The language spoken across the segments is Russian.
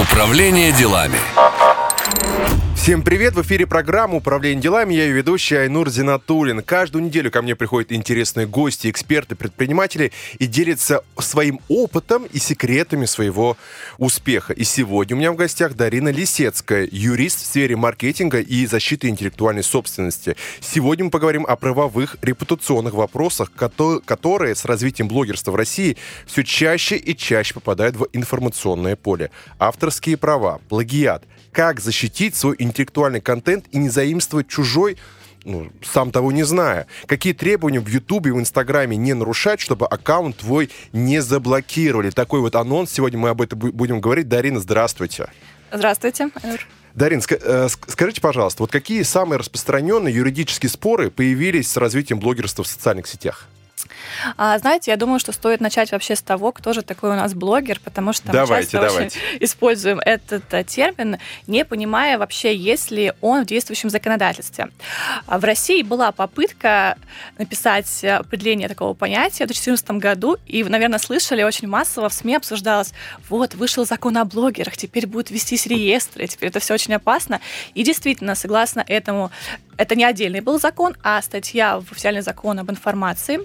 Управление делами. Всем привет! В эфире программа «Управление делами». Я ее ведущий Айнур Зинатулин. Каждую неделю ко мне приходят интересные гости, эксперты, предприниматели и делятся своим опытом и секретами своего успеха. И сегодня у меня в гостях Дарина Лисецкая, юрист в сфере маркетинга и защиты интеллектуальной собственности. Сегодня мы поговорим о правовых репутационных вопросах, которые с развитием блогерства в России все чаще и чаще попадают в информационное поле. Авторские права, плагиат, как защитить свой интеллектуальный контент и не заимствовать чужой, ну, сам того не зная. Какие требования в Ютубе, в Инстаграме не нарушать, чтобы аккаунт твой не заблокировали. Такой вот анонс. Сегодня мы об этом будем говорить. Дарина, здравствуйте. Здравствуйте. Дарин, э, скажите, пожалуйста, вот какие самые распространенные юридические споры появились с развитием блогерства в социальных сетях? А, знаете, я думаю, что стоит начать вообще с того, кто же такой у нас блогер, потому что давайте, мы часто давайте. очень используем этот а, термин, не понимая вообще, есть ли он в действующем законодательстве. А в России была попытка написать определение такого понятия в 2014 году, и, наверное, слышали очень массово в СМИ обсуждалось, вот, вышел закон о блогерах, теперь будут вестись реестры, теперь это все очень опасно. И действительно, согласно этому это не отдельный был закон, а статья в официальный закон об информации,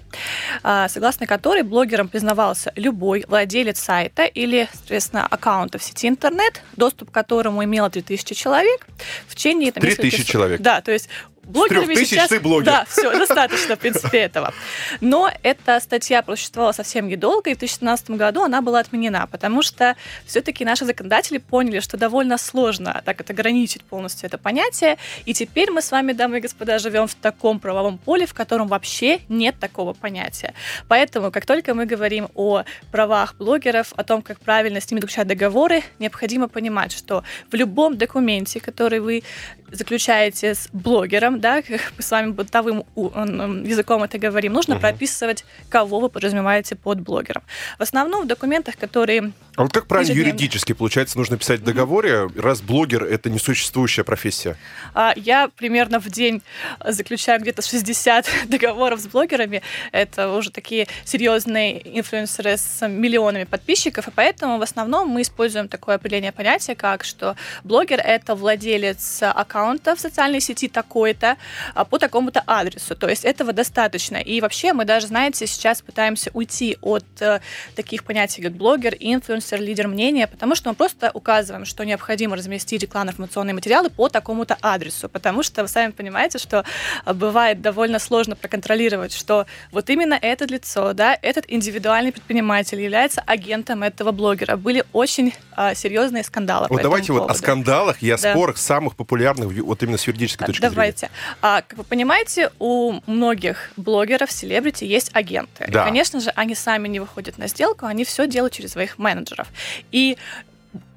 согласно которой блогером признавался любой владелец сайта или, соответственно, аккаунта в сети интернет, доступ к которому имело 3000 человек в течение... 3000 человек? Да, то есть блогерами тысяч сейчас... ты блогер. Да, все, достаточно, в принципе, этого. Но эта статья просуществовала совсем недолго, и в 2017 году она была отменена, потому что все-таки наши законодатели поняли, что довольно сложно так это ограничить полностью это понятие, и теперь мы с вами, дамы и господа, живем в таком правовом поле, в котором вообще нет такого понятия. Поэтому, как только мы говорим о правах блогеров, о том, как правильно с ними заключать договоры, необходимо понимать, что в любом документе, который вы заключаете с блогером, да, как мы с вами бытовым языком это говорим, нужно угу. прописывать, кого вы подразумеваете под блогером. В основном в документах, которые... А вот как правильно ежедневно... юридически, получается, нужно писать в договоре, угу. раз блогер — это несуществующая профессия? А, я примерно в день заключаю где-то 60 договоров с блогерами. Это уже такие серьезные инфлюенсеры с миллионами подписчиков, и поэтому в основном мы используем такое определение понятия, как что блогер — это владелец аккаунта аккаунта в социальной сети такой-то а, по такому-то адресу. То есть этого достаточно. И вообще мы даже, знаете, сейчас пытаемся уйти от э, таких понятий, как блогер, инфлюенсер, лидер мнения, потому что мы просто указываем, что необходимо разместить рекламно-информационные материалы по такому-то адресу. Потому что вы сами понимаете, что а, бывает довольно сложно проконтролировать, что вот именно это лицо, да, этот индивидуальный предприниматель является агентом этого блогера. Были очень а, серьезные скандалы. Вот давайте вот о скандалах и о да. спорах самых популярных вот именно с юридической точки Давайте. зрения. Давайте. А, как вы понимаете, у многих блогеров, селебрити есть агенты. Да. И, конечно же, они сами не выходят на сделку, они все делают через своих менеджеров. И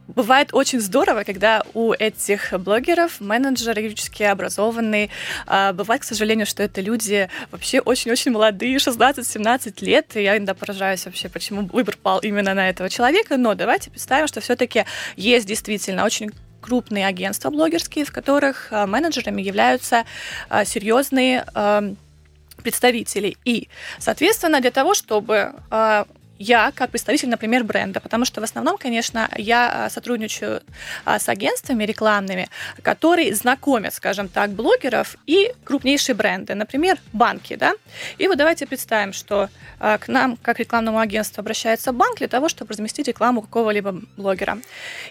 бывает очень здорово, когда у этих блогеров менеджеры юридически образованные. А, бывает, к сожалению, что это люди вообще очень-очень молодые, 16-17 лет. И я иногда поражаюсь вообще, почему выбор пал именно на этого человека. Но давайте представим, что все-таки есть действительно очень крупные агентства блогерские, в которых а, менеджерами являются а, серьезные представители. И, соответственно, для того, чтобы я как представитель, например, бренда, потому что в основном, конечно, я а, сотрудничаю а, с агентствами рекламными, которые знакомят, скажем так, блогеров и крупнейшие бренды, например, банки, да. И вот давайте представим, что а, к нам, как рекламному агентству, обращается банк для того, чтобы разместить рекламу какого-либо блогера.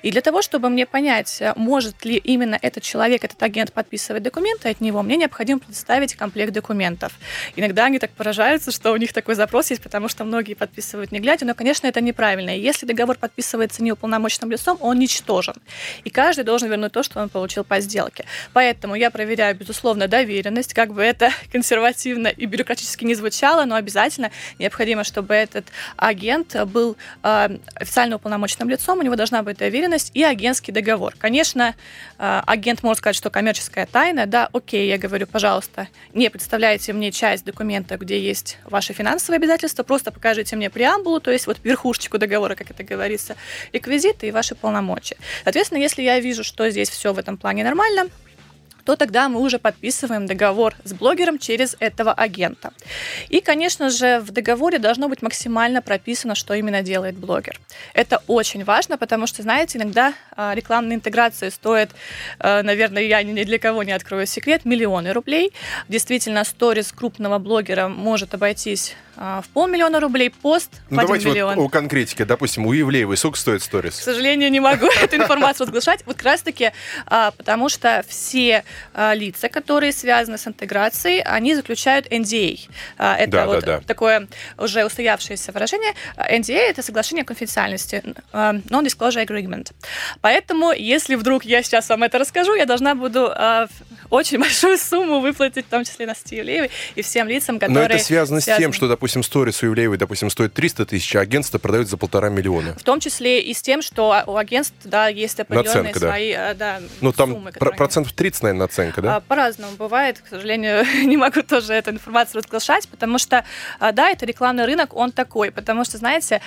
И для того, чтобы мне понять, может ли именно этот человек, этот агент подписывать документы от него, мне необходимо предоставить комплект документов. Иногда они так поражаются, что у них такой запрос есть, потому что многие подписывают не глядя, но, конечно, это неправильно. И если договор подписывается неуполномоченным лицом, он ничтожен. И каждый должен вернуть то, что он получил по сделке. Поэтому я проверяю, безусловно, доверенность, как бы это консервативно и бюрократически не звучало, но обязательно необходимо, чтобы этот агент был э, официально уполномоченным лицом, у него должна быть доверенность и агентский договор. Конечно, э, агент может сказать, что коммерческая тайна, да, окей, я говорю, пожалуйста, не представляйте мне часть документа, где есть ваши финансовые обязательства, просто покажите мне преамбулу, преамбулу, то есть вот верхушечку договора, как это говорится, реквизиты и ваши полномочия. Соответственно, если я вижу, что здесь все в этом плане нормально, то тогда мы уже подписываем договор с блогером через этого агента. И, конечно же, в договоре должно быть максимально прописано, что именно делает блогер. Это очень важно, потому что, знаете, иногда а, рекламные интеграции стоят, а, наверное, я ни для кого не открою секрет, миллионы рублей. Действительно, сторис крупного блогера может обойтись а, в полмиллиона рублей, пост ну, в давайте миллион. Вот у конкретики. Допустим, у Евлеевой сколько стоит сторис? К сожалению, не могу эту информацию разглашать. Вот как раз-таки потому что все лица, которые связаны с интеграцией, они заключают NDA. Это да, вот да, да. такое уже устоявшееся выражение. NDA — это соглашение о конфиденциальности, Non-Disclosure Agreement. Поэтому, если вдруг я сейчас вам это расскажу, я должна буду очень большую сумму выплатить, в том числе на Евлеевой и всем лицам, которые... Но это связано, связаны... с тем, что, допустим, сторис у Евлеевой, допустим, стоит 300 тысяч, а агентство продает за полтора миллиона. В том числе и с тем, что у агентств, да, есть определенные Наценка, свои да. Да, Ну, там суммы, про- процентов 30, наверное, наценка, да? А, по-разному бывает. К сожалению, не могу тоже эту информацию разглашать, потому что, а, да, это рекламный рынок, он такой. Потому что, знаете,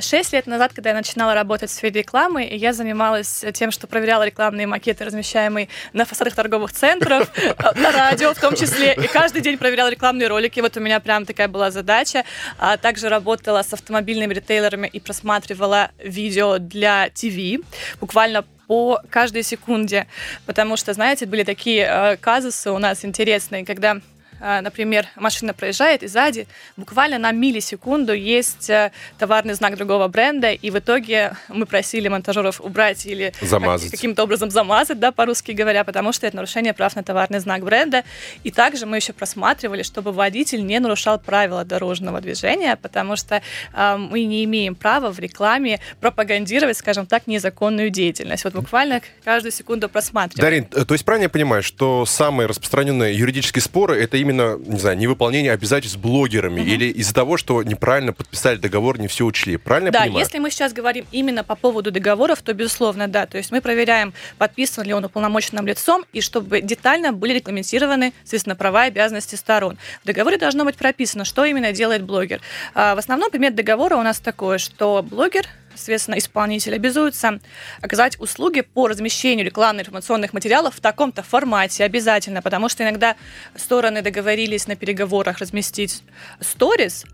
6 лет назад, когда я начинала работать в сфере рекламы, я занималась тем, что проверяла рекламные макеты, размещаемые на фасадах торговых центров, на радио в том числе. И каждый день проверяла рекламные ролики. Вот у меня прям такая была задача. А также работала с автомобильными ритейлерами и просматривала видео для ТВ. Буквально по каждой секунде, потому что, знаете, были такие э, казусы у нас интересные, когда например, машина проезжает, и сзади буквально на миллисекунду есть э, товарный знак другого бренда, и в итоге мы просили монтажеров убрать или замазать. каким-то образом замазать, да, по-русски говоря, потому что это нарушение прав на товарный знак бренда. И также мы еще просматривали, чтобы водитель не нарушал правила дорожного движения, потому что э, мы не имеем права в рекламе пропагандировать, скажем так, незаконную деятельность. Вот буквально каждую секунду просматриваем. Дарин, э, то есть правильно я понимаю, что самые распространенные юридические споры это именно не знаю, невыполнение обязательств блогерами угу. или из-за того, что неправильно подписали договор, не все учли. Правильно да, я понимаю? если мы сейчас говорим именно по поводу договоров, то, безусловно, да. То есть мы проверяем, подписан ли он уполномоченным лицом, и чтобы детально были регламентированы, соответственно, права и обязанности сторон. В договоре должно быть прописано, что именно делает блогер. А, в основном предмет договора у нас такой, что блогер соответственно, исполнитель обязуется оказать услуги по размещению рекламно-информационных материалов в таком-то формате. Обязательно, потому что иногда стороны договорились на переговорах разместить сторис,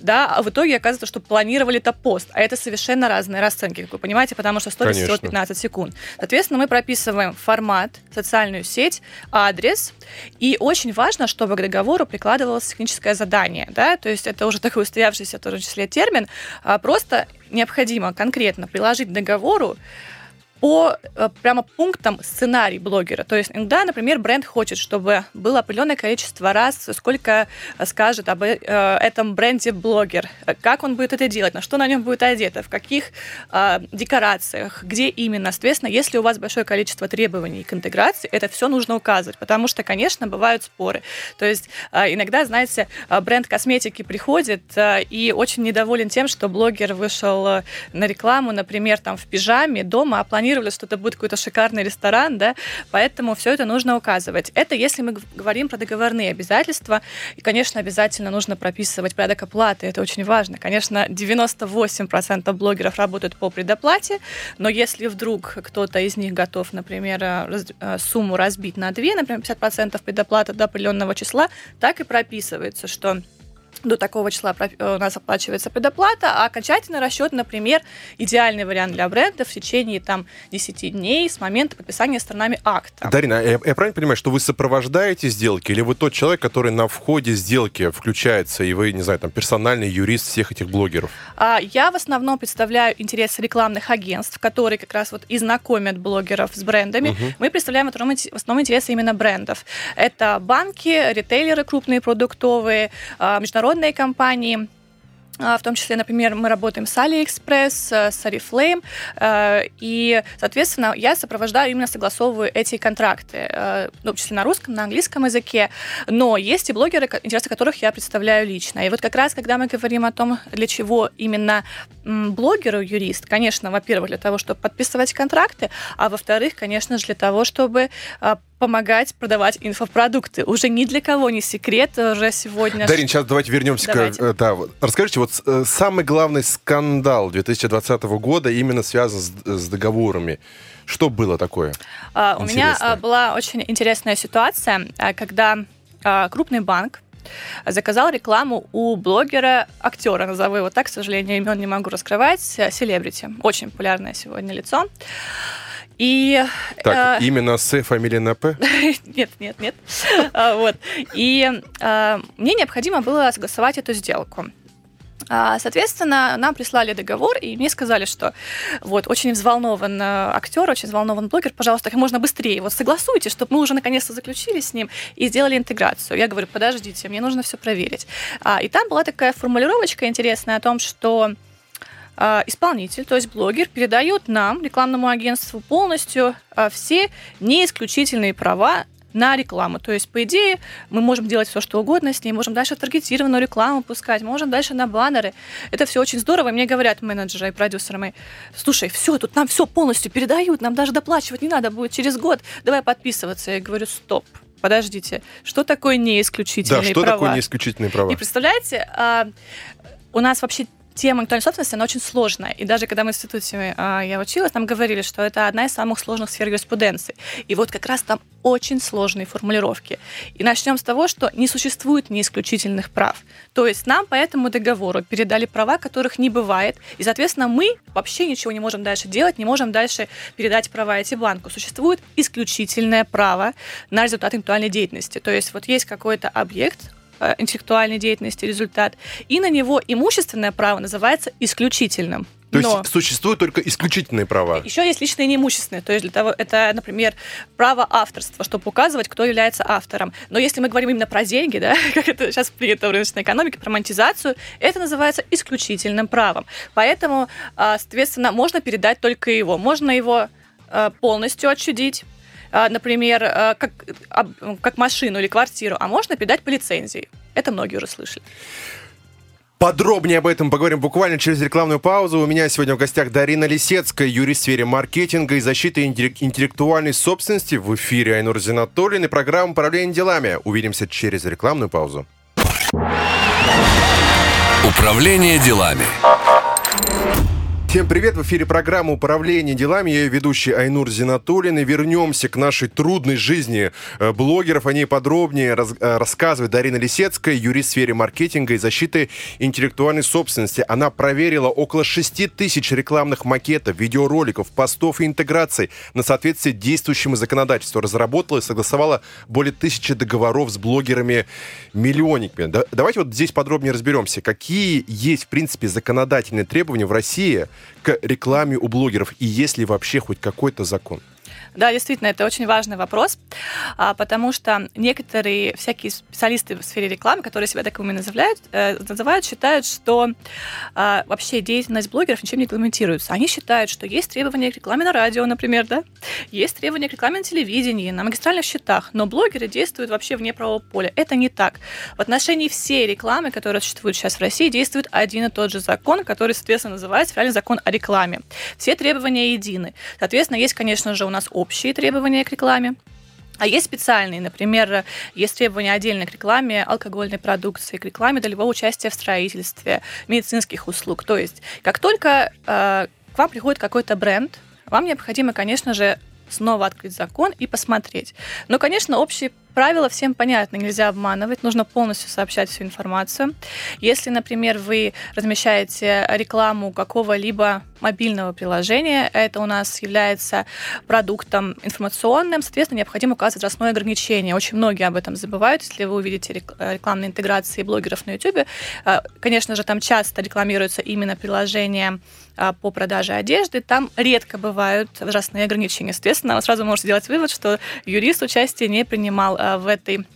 да, а в итоге оказывается, что планировали это пост, а это совершенно разные расценки, как вы понимаете, потому что сторис всего 15 секунд. Соответственно, мы прописываем формат, социальную сеть, адрес, и очень важно, чтобы к договору прикладывалось техническое задание, да, то есть это уже такой устоявшийся в том числе термин, а просто необходимо конкретно приложить договору по э, прямо пунктам сценарий блогера. То есть иногда, например, бренд хочет, чтобы было определенное количество раз, сколько э, скажет об э, этом бренде блогер, как он будет это делать, на что на нем будет одето, в каких декорациях, где именно. Соответственно, если у вас большое количество требований к интеграции, это все нужно указывать, потому что, конечно, бывают споры. То есть иногда, знаете, бренд косметики приходит и очень недоволен тем, что блогер вышел на рекламу, например, там в пижаме дома, а планирует планировали, что это будет какой-то шикарный ресторан, да, поэтому все это нужно указывать. Это если мы говорим про договорные обязательства, и, конечно, обязательно нужно прописывать порядок оплаты, это очень важно. Конечно, 98% блогеров работают по предоплате, но если вдруг кто-то из них готов, например, раз, э, сумму разбить на 2, например, 50% предоплаты до определенного числа, так и прописывается, что до такого числа э, у нас оплачивается предоплата, а окончательный расчет, например, идеальный вариант для бренда в течение там 10 дней с момента подписания сторонами акта. Дарина, я, я правильно понимаю, что вы сопровождаете сделки, или вы тот человек, который на входе сделки включается, и вы, не знаю, там, персональный юрист всех этих блогеров? А, я в основном представляю интересы рекламных агентств, которые как раз вот и знакомят блогеров с брендами. Угу. Мы представляем в основном интересы именно брендов. Это банки, ритейлеры крупные продуктовые, а, международные международные компании, а, в том числе, например, мы работаем с AliExpress, э, с Oriflame, э, и, соответственно, я сопровождаю, именно согласовываю эти контракты, э, в том числе на русском, на английском языке, но есть и блогеры, интересы которых я представляю лично. И вот как раз, когда мы говорим о том, для чего именно блогеру юрист, конечно, во-первых, для того, чтобы подписывать контракты, а во-вторых, конечно же, для того, чтобы а, помогать продавать инфопродукты. Уже ни для кого не секрет уже сегодня. Дарин, сейчас давайте вернемся давайте. к... Э, да, расскажите, вот э, самый главный скандал 2020 года именно связан с, с договорами. Что было такое? А, у меня а, была очень интересная ситуация, когда крупный банк заказал рекламу у блогера, актера, назову его так, к сожалению, имен не могу раскрывать, селебрити. Очень популярное сегодня лицо. И, так, э, именно с фамилией на П? нет, нет, нет. А, вот. И э, мне необходимо было согласовать эту сделку. А, соответственно, нам прислали договор, и мне сказали, что вот очень взволнован э, актер, очень взволнован блогер, пожалуйста, как можно быстрее вот согласуйте, чтобы мы уже наконец-то заключили с ним и сделали интеграцию. Я говорю, подождите, мне нужно все проверить. А, и там была такая формулировочка интересная о том, что а, исполнитель, то есть блогер, передает нам, рекламному агентству, полностью все неисключительные права на рекламу. То есть, по идее, мы можем делать все, что угодно с ней, можем дальше таргетированную рекламу пускать, можем дальше на баннеры. Это все очень здорово. И мне говорят менеджеры и продюсеры мои, слушай, все, тут нам все полностью передают, нам даже доплачивать не надо будет через год, давай подписываться. Я говорю, стоп, подождите, что такое неисключительные да, что права? такое неисключительные права? И представляете, а, у нас вообще тема интеллектуальной собственности, она очень сложная. И даже когда мы в институте а, я училась, нам говорили, что это одна из самых сложных сфер юриспруденции. И вот как раз там очень сложные формулировки. И начнем с того, что не существует неисключительных прав. То есть нам по этому договору передали права, которых не бывает. И, соответственно, мы вообще ничего не можем дальше делать, не можем дальше передать права эти банку. Существует исключительное право на результат интеллектуальной деятельности. То есть вот есть какой-то объект, Э, интеллектуальной деятельности результат, и на него имущественное право называется исключительным. То есть Но существуют только исключительные права. Еще есть личные неимущественные. То есть для того, это, например, право авторства, чтобы указывать, кто является автором. Но если мы говорим именно про деньги, да, как это сейчас принято в рыночной экономике, про монетизацию, это называется исключительным правом. Поэтому, а, соответственно, можно передать только его. Можно его а, полностью отчудить, например, а, как, как машину или квартиру, а можно передать по лицензии. Это многие уже слышали. Подробнее об этом поговорим буквально через рекламную паузу. У меня сегодня в гостях Дарина Лисецкая, юрист в сфере маркетинга и защиты интеллектуальной собственности. В эфире Айнур Зинатуллин и программа «Управление делами». Увидимся через рекламную паузу. Управление делами. Всем привет! В эфире программа «Управление делами». Я ее ведущий Айнур Зинатуллин. И вернемся к нашей трудной жизни э, блогеров. О ней подробнее раз, э, рассказывает Дарина Лисецкая, юрист в сфере маркетинга и защиты интеллектуальной собственности. Она проверила около 6 тысяч рекламных макетов, видеороликов, постов и интеграций на соответствие действующему законодательству. Разработала и согласовала более тысячи договоров с блогерами-миллионниками. Да, давайте вот здесь подробнее разберемся, какие есть, в принципе, законодательные требования в России – к рекламе у блогеров? И есть ли вообще хоть какой-то закон? Да, действительно, это очень важный вопрос, а, потому что некоторые всякие специалисты в сфере рекламы, которые себя таковыми называют, э, называют считают, что а, вообще деятельность блогеров ничем не регламентируется. Они считают, что есть требования к рекламе на радио, например, да, есть требования к рекламе на телевидении, на магистральных счетах, но блогеры действуют вообще вне правового поля. Это не так. В отношении всей рекламы, которая существует сейчас в России, действует один и тот же закон, который, соответственно, называется федеральный закон о рекламе. Все требования едины. Соответственно, есть, конечно же, у нас общие требования к рекламе. А есть специальные, например, есть требования отдельно к рекламе алкогольной продукции, к рекламе долевого участия в строительстве, медицинских услуг. То есть, как только э, к вам приходит какой-то бренд, вам необходимо, конечно же, снова открыть закон и посмотреть. Но, конечно, общие правила всем понятны, нельзя обманывать, нужно полностью сообщать всю информацию. Если, например, вы размещаете рекламу какого-либо мобильного приложения, это у нас является продуктом информационным, соответственно, необходимо указывать возрастное ограничение. Очень многие об этом забывают, если вы увидите рекламные интеграции блогеров на YouTube. Э, конечно же, там часто рекламируются именно приложения э, по продаже одежды, там редко бывают возрастные ограничения. Соответственно, вы сразу можете сделать вывод, что юрист участие не принимал э, в этой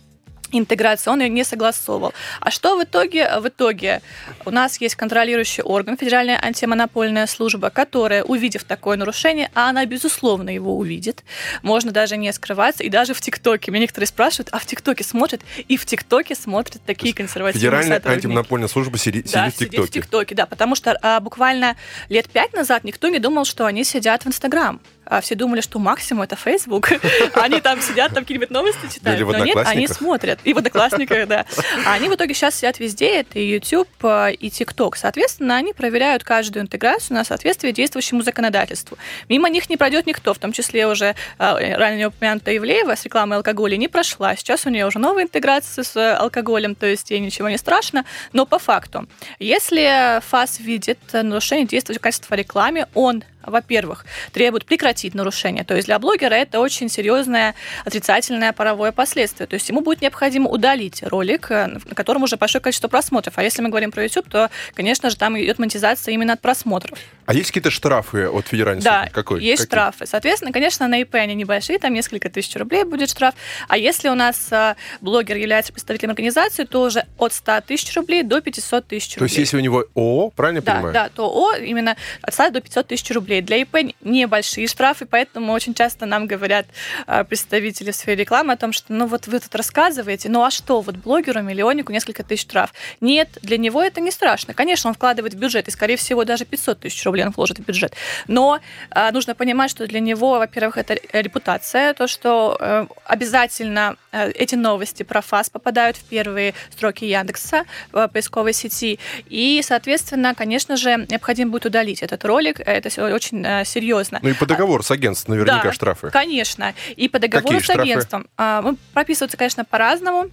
интеграции, он ее не согласовывал. А что в итоге? В итоге у нас есть контролирующий орган, Федеральная антимонопольная служба, которая, увидев такое нарушение, а она, безусловно, его увидит, можно даже не скрываться, и даже в ТикТоке. Меня некоторые спрашивают, а в ТикТоке смотрят? И в ТикТоке смотрят такие консервативные Федеральная сотрудники. антимонопольная служба сидит, Да, сидит в ТикТоке. в ТикТоке, да, потому что а, буквально лет пять назад никто не думал, что они сидят в Инстаграм. А все думали, что максимум это Facebook. Они там сидят, там какие-нибудь новости читают. Или Но нет, они смотрят. И в Одноклассниках, да. А они в итоге сейчас сидят везде, это и YouTube, а, и TikTok. Соответственно, они проверяют каждую интеграцию на соответствие действующему законодательству. Мимо них не пройдет никто, в том числе уже а, ранее упомянутая Ивлеева с рекламой алкоголя не прошла. Сейчас у нее уже новая интеграция с э, алкоголем, то есть ей ничего не страшно. Но по факту, если ФАС видит нарушение действующего качества в рекламе, он во-первых, требует прекратить нарушение. То есть для блогера это очень серьезное отрицательное паровое последствие. То есть ему будет необходимо удалить ролик, э, на котором уже большое количество просмотров. А если мы говорим про YouTube, то, конечно же, там идет монетизация именно от просмотров. А есть какие-то штрафы от федеральной Да? Какой? есть Какие? штрафы. Соответственно, конечно, на ИП они небольшие, там несколько тысяч рублей будет штраф. А если у нас а, блогер является представителем организации, то уже от 100 тысяч рублей до 500 тысяч То рублей. есть если у него ООО, правильно Да, понимаю? да, то О именно от 100 до 500 тысяч рублей. Для ИП небольшие штрафы, поэтому очень часто нам говорят а, представители в сфере рекламы о том, что ну вот вы тут рассказываете, ну а что, вот блогеру, миллионнику несколько тысяч штраф. Нет, для него это не страшно. Конечно, он вкладывает в бюджет, и, скорее всего, даже 500 тысяч рублей он вложит в бюджет. Но а, нужно понимать, что для него, во-первых, это репутация, то, что э, обязательно э, эти новости про ФАС попадают в первые строки Яндекса в поисковой сети. И, соответственно, конечно же, необходимо будет удалить этот ролик. Это всё очень э, серьезно. Ну и по договору с агентством наверняка Да, штрафы. Конечно. И по договору Какие с штрафы? агентством. а, ну, прописываются, конечно, по-разному.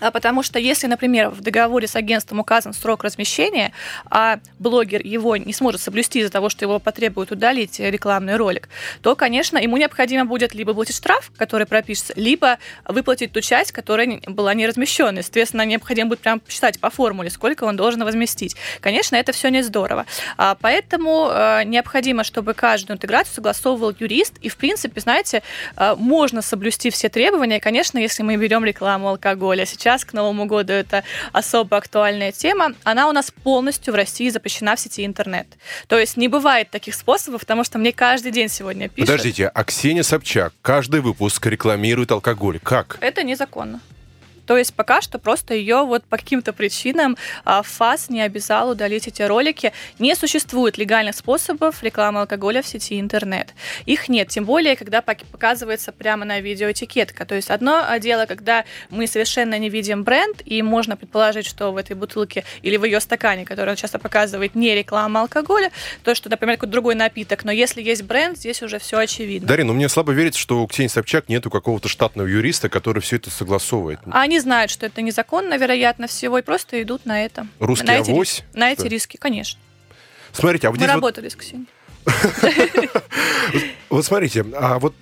А, Потому что если, например, в договоре с агентством указан срок размещения, а блогер его не сможет соблюсти из-за того, что его потребуют удалить рекламный ролик, то, конечно, ему необходимо будет либо платить штраф, который пропишется, либо выплатить ту часть, которая была не размещена. Естественно, необходимо будет прям посчитать по формуле, сколько он должен возместить. Конечно, это все не здорово. А, Поэтому э, необходимо, чтобы каждую интеграцию согласовывал юрист. И, в принципе, знаете, э, можно соблюсти все требования. Конечно, если мы берем рекламу алкоголя. Сейчас к Новому году это особо актуальная тема. Она у нас полностью в России запрещена в сети интернет. То есть не бывает таких способов, потому что мне каждый день сегодня пишут. Подождите, а Ксения Собчак каждый выпуск рекламирует алкоголь. Как? Это незаконно. То есть пока что просто ее вот по каким-то причинам а, ФАС не обязал удалить эти ролики. Не существует легальных способов рекламы алкоголя в сети интернет. Их нет, тем более, когда пок- показывается прямо на видео этикетка. То есть одно дело, когда мы совершенно не видим бренд, и можно предположить, что в этой бутылке или в ее стакане, который он часто показывает, не реклама алкоголя, то, что, например, какой-то другой напиток. Но если есть бренд, здесь уже все очевидно. Дарина, ну мне слабо верится, что у Ксении Собчак нету какого-то штатного юриста, который все это согласовывает. Они знают, что это незаконно, вероятно всего, и просто идут на это. Русский на эти, авось? ри- На эти риски, конечно. Смотрите, а вот Мы здесь вот, работали с Ксенией. вот смотрите, а вот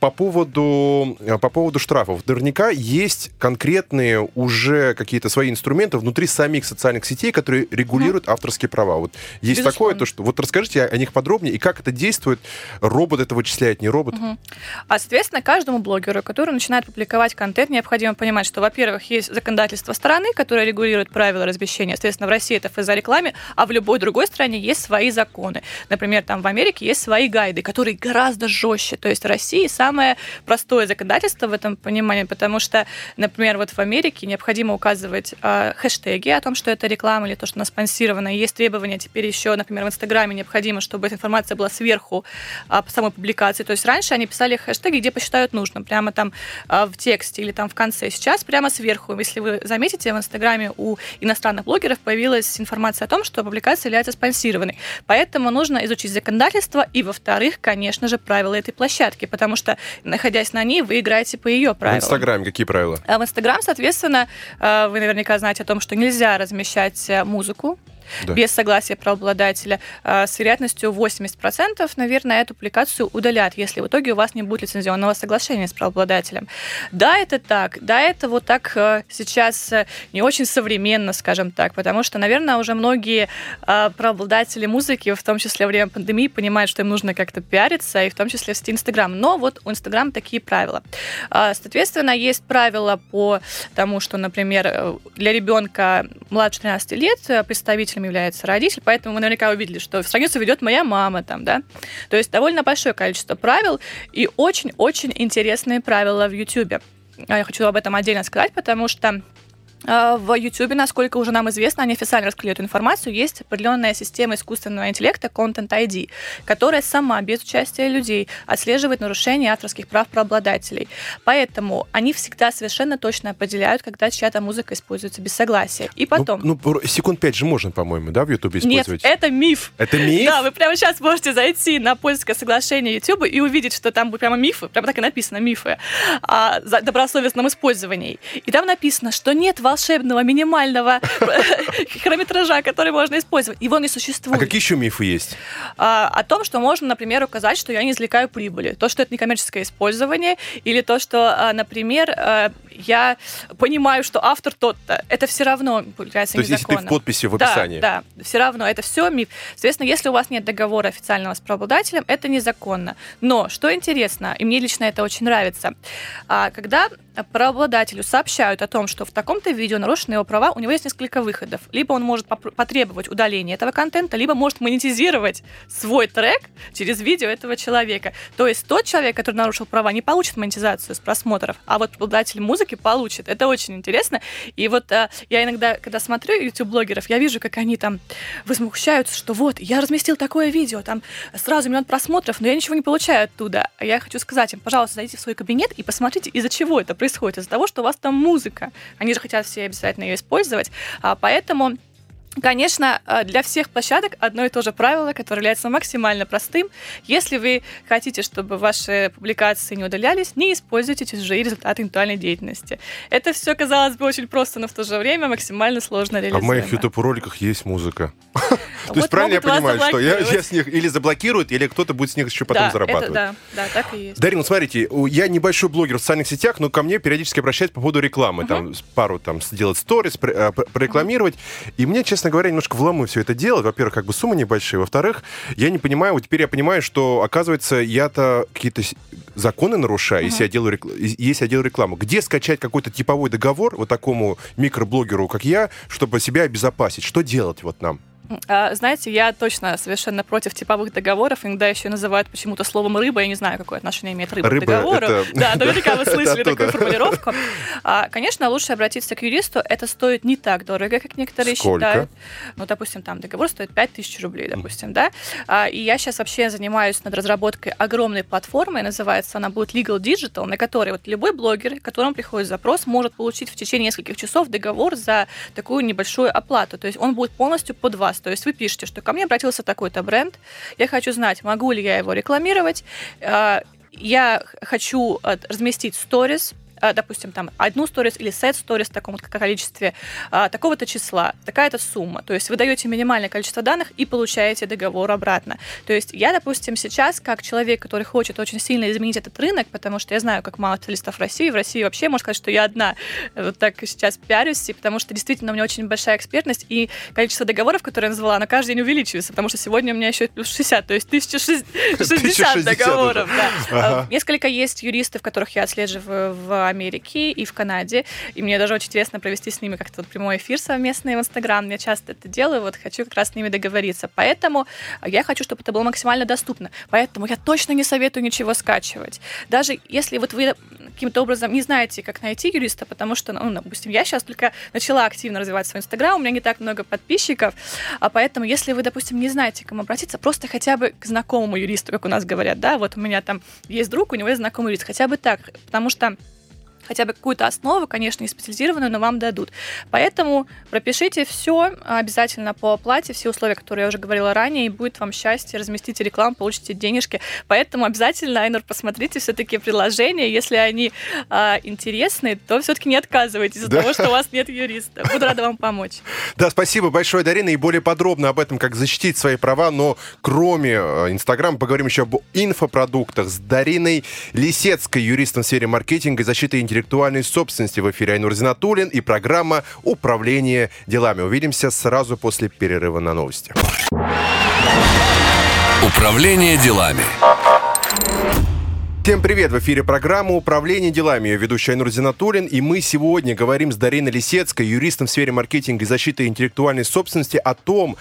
по поводу а, по поводу штрафов, наверняка есть конкретные уже какие-то свои инструменты внутри самих социальных сетей, которые регулируют авторские права. Вот есть Безусловно. такое, то что вот расскажите о, о них подробнее и как это действует. Робот это вычисляет, не робот? Мгм. А, соответственно, каждому блогеру, который начинает публиковать контент, необходимо понимать, что, во-первых, есть законодательство страны, которое регулирует правила размещения. Соответственно, в России это ФЗ о рекламе, а в любой другой стране есть свои законы. Например, там в Америке есть свои гайды, которые гораздо жестче. То есть в России самое простое законодательство в этом понимании, потому что, например, вот в Америке необходимо указывать э, хэштеги о том, что это реклама или то, что она спонсирована. Есть требования теперь еще, например, в Инстаграме необходимо, чтобы эта информация была сверху а, по самой публикации. То есть раньше они писали хэштеги, где посчитают нужным, прямо там а, в тексте или там в конце. Сейчас прямо сверху. Если вы заметите, в Инстаграме у иностранных блогеров появилась информация о том, что публикация является спонсированной. Поэтому нужно изучить законодательство и, во-вторых, конечно же, правила этой площадки, потому что, находясь на ней, вы играете по ее В правилам. Инстаграме какие правила? А в Инстаграм, соответственно, э, вы наверняка знаете о том, что нельзя размещать э, музыку. Да. без согласия правообладателя, а, с вероятностью 80%, наверное, эту публикацию удалят, если в итоге у вас не будет лицензионного соглашения с правообладателем. Да, это так. Да, это вот так э, сейчас э, не очень современно, скажем так, потому что, наверное, уже многие а, правообладатели музыки, в том числе во время пандемии, понимают, что им нужно как-то пиариться, и в том числе в Инстаграм. Но вот у Инстаграма такие правила. А, соответственно, есть правила по тому, что, например, э, для ребенка младше 13 лет представителем является родитель, поэтому вы наверняка увидели, что страницу ведет моя мама там, да. То есть довольно большое количество правил и очень-очень интересные правила в YouTube. Я хочу об этом отдельно сказать, потому что а, в YouTube, насколько уже нам известно, они официально раскрыли эту информацию, есть определенная система искусственного интеллекта Content ID, которая сама, без участия людей, отслеживает нарушения авторских прав правообладателей. Поэтому они всегда совершенно точно определяют, когда чья-то музыка используется без согласия. И ну, потом... Ну, ну секунд пять же можно, по-моему, да, в YouTube использовать? Нет, это миф. Это миф? Да, вы прямо сейчас можете зайти на польское соглашение YouTube и увидеть, что там прямо мифы, прямо так и написано, мифы, о добросовестном использовании. И там написано, что нет волшебного минимального хронометража, который можно использовать. Его не существует. А какие еще мифы есть? А, о том, что можно, например, указать, что я не извлекаю прибыли. То, что это некоммерческое использование, или то, что, а, например, а, я понимаю, что автор тот-то. Это все равно получается То есть, если ты в подписи в описании. Да, да, все равно. Это все миф. Соответственно, если у вас нет договора официального с правообладателем, это незаконно. Но, что интересно, и мне лично это очень нравится, а, когда правообладателю сообщают о том, что в таком-то видео нарушены его права, у него есть несколько выходов. Либо он может потребовать удаления этого контента, либо может монетизировать свой трек через видео этого человека. То есть тот человек, который нарушил права, не получит монетизацию с просмотров, а вот обладатель музыки получит. Это очень интересно. И вот а, я иногда, когда смотрю YouTube-блогеров, я вижу, как они там возмущаются, что вот, я разместил такое видео, там сразу миллион просмотров, но я ничего не получаю оттуда. А я хочу сказать им, пожалуйста, зайдите в свой кабинет и посмотрите, из-за чего это происходит происходит? Из-за того, что у вас там музыка. Они же хотят все обязательно ее использовать. А, поэтому Конечно, э, для всех площадок одно и то же правило, которое является максимально простым. Если вы хотите, чтобы ваши публикации не удалялись, не используйте чужие результаты интеллектуальной деятельности. Это все, казалось бы, очень просто, но в то же время максимально сложно реализуемо. А в моих YouTube-роликах есть музыка. То есть правильно я понимаю, что я с них или заблокируют, или кто-то будет с них еще потом зарабатывать. Да, да, так и есть. Дарина, смотрите, я небольшой блогер в социальных сетях, но ко мне периодически обращаются по поводу рекламы. Там пару там сделать сторис, э, прорекламировать. И мне, честно говоря, немножко вломы все это делать. Во-первых, как бы суммы небольшие. Во-вторых, я не понимаю, вот теперь я понимаю, что, оказывается, я-то какие-то законы нарушаю, если я делаю если я делаю рекламу. Где скачать какой-то типовой договор вот такому микроблогеру, как я, чтобы себя обезопасить? Что делать вот нам? А, знаете, я точно совершенно против типовых договоров. Иногда еще называют почему-то словом рыба. Я не знаю, какое отношение имеет рыба, рыба к договору. Это... Да, наверняка вы слышали такую формулировку. А, конечно, лучше обратиться к юристу. Это стоит не так дорого, как некоторые Сколько? считают. Ну, допустим, там договор стоит 5000 рублей, допустим, да. А, и я сейчас вообще занимаюсь над разработкой огромной платформы. Называется она будет Legal Digital, на которой вот любой блогер, которому приходит запрос, может получить в течение нескольких часов договор за такую небольшую оплату. То есть он будет полностью под вас вас. То есть вы пишете, что ко мне обратился такой-то бренд, я хочу знать, могу ли я его рекламировать, а, я хочу разместить сторис, допустим, там одну сторис или сет сторис в таком количестве, а, такого-то числа, такая-то сумма. То есть вы даете минимальное количество данных и получаете договор обратно. То есть я, допустим, сейчас, как человек, который хочет очень сильно изменить этот рынок, потому что я знаю, как мало специалистов в России, в России вообще можно сказать, что я одна вот так сейчас пиарюсь, потому что действительно у меня очень большая экспертность, и количество договоров, которые я назвала, на каждый день увеличивается, потому что сегодня у меня еще плюс 60, то есть 1060 договоров. Да. Ага. Несколько есть юристов, которых я отслеживаю в Америке и в Канаде. И мне даже очень интересно провести с ними как-то вот прямой эфир совместный в Инстаграм. Я часто это делаю, вот хочу как раз с ними договориться. Поэтому я хочу, чтобы это было максимально доступно. Поэтому я точно не советую ничего скачивать. Даже если вот вы каким-то образом не знаете, как найти юриста, потому что, ну, допустим, я сейчас только начала активно развивать свой Инстаграм, у меня не так много подписчиков, а поэтому, если вы, допустим, не знаете, к кому обратиться, просто хотя бы к знакомому юристу, как у нас говорят, да, вот у меня там есть друг, у него есть знакомый юрист, хотя бы так, потому что хотя бы какую-то основу, конечно, не специализированную, но вам дадут. Поэтому пропишите все обязательно по оплате, все условия, которые я уже говорила ранее, и будет вам счастье, разместите рекламу, получите денежки. Поэтому обязательно, Айнур, посмотрите все-таки приложения, если они а, интересны, то все-таки не отказывайтесь из-за да? того, что у вас нет юриста. Буду рада вам помочь. Да, спасибо большое, Дарина, и более подробно об этом, как защитить свои права, но кроме э, Инстаграма поговорим еще об инфопродуктах с Дариной Лисецкой, юристом в сфере маркетинга и защиты интеллектуальной собственности в эфире Айнур Зинатулин и программа «Управление делами». Увидимся сразу после перерыва на новости. Управление делами. Всем привет! В эфире программа «Управление делами». Ее ведущая Айнур Зинатуллин. И мы сегодня говорим с Дариной Лисецкой, юристом в сфере маркетинга и защиты интеллектуальной собственности, о том,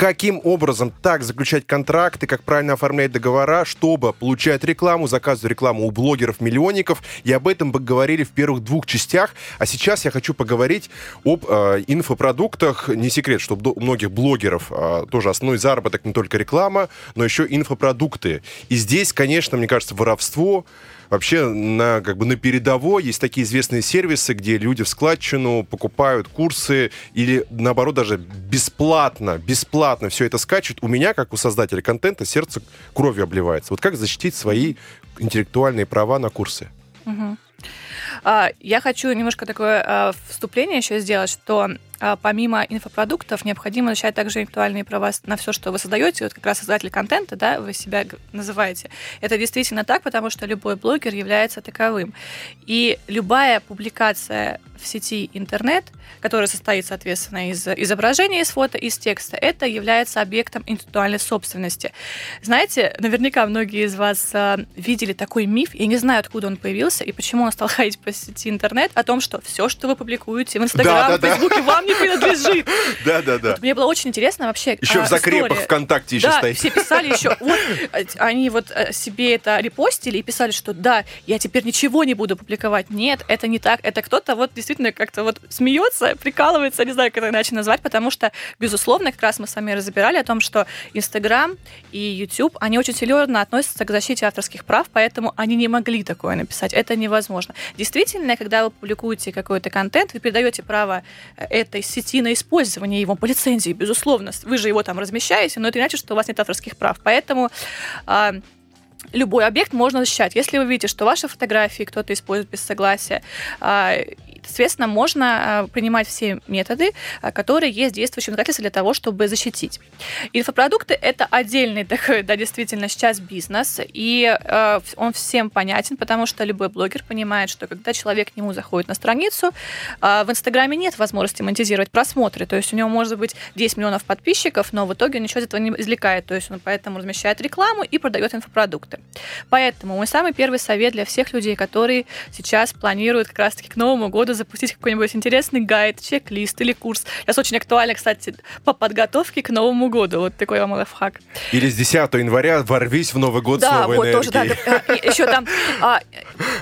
каким образом так заключать контракты, как правильно оформлять договора, чтобы получать рекламу, заказывать рекламу у блогеров-миллионников. И об этом мы говорили в первых двух частях. А сейчас я хочу поговорить об э, инфопродуктах. Не секрет, что у многих блогеров э, тоже основной заработок не только реклама, но еще инфопродукты. И здесь, конечно, мне кажется, воровство вообще на, как бы на передовой есть такие известные сервисы, где люди в складчину покупают курсы или, наоборот, даже бесплатно, бесплатно все это скачут. У меня, как у создателя контента, сердце кровью обливается. Вот как защитить свои интеллектуальные права на курсы? Угу. Я хочу немножко такое а, вступление еще сделать, что помимо инфопродуктов необходимо защищать также интеллектуальные права на все, что вы создаете. Вот как раз создатель контента, да, вы себя называете. Это действительно так, потому что любой блогер является таковым. И любая публикация в сети интернет, которая состоит, соответственно, из изображения, из фото, из текста, это является объектом интеллектуальной собственности. Знаете, наверняка многие из вас э, видели такой миф, я не знаю, откуда он появился и почему он стал ходить по сети интернет, о том, что все, что вы публикуете в Инстаграм, в Фейсбуке, вам не принадлежит. Да, да, да. Мне было очень интересно вообще. Еще в закрепах ВКонтакте еще стоит. все писали еще. Вот, они вот э, себе это репостили и писали, что да, я теперь ничего не буду публиковать. Нет, это не так. Это кто-то вот действительно как-то вот смеется, прикалывается, не знаю, как это иначе назвать, потому что, безусловно, как раз мы с вами разбирали о том, что Инстаграм и YouTube, они очень серьезно относятся к защите авторских прав, поэтому они не могли такое написать. Это невозможно. Действительно, когда вы публикуете какой-то контент, вы передаете право э, этой сети на использование его по лицензии, безусловно. Вы же его там размещаете, но это иначе, что у вас нет авторских прав. Поэтому а, любой объект можно защищать. Если вы видите, что ваши фотографии кто-то использует без согласия, а, соответственно, можно а, принимать все методы, а, которые есть в действующем для того, чтобы защитить. Инфопродукты — это отдельный такой, да, действительно, сейчас бизнес, и э, он всем понятен, потому что любой блогер понимает, что когда человек к нему заходит на страницу, в Инстаграме нет возможности монетизировать просмотры, то есть у него может быть 10 миллионов подписчиков, но в итоге он ничего из этого не извлекает, то есть он поэтому размещает рекламу и продает инфопродукты. Поэтому мой самый первый совет для всех людей, которые сейчас планируют как раз-таки к Новому году запустить какой-нибудь интересный гайд, чек-лист или курс. Сейчас очень актуально, кстати, по подготовке к Новому году. Вот такой вам лайфхак. Или с 10 января ворвись в Новый год да, с новой вот энергией. тоже, да. Еще там а,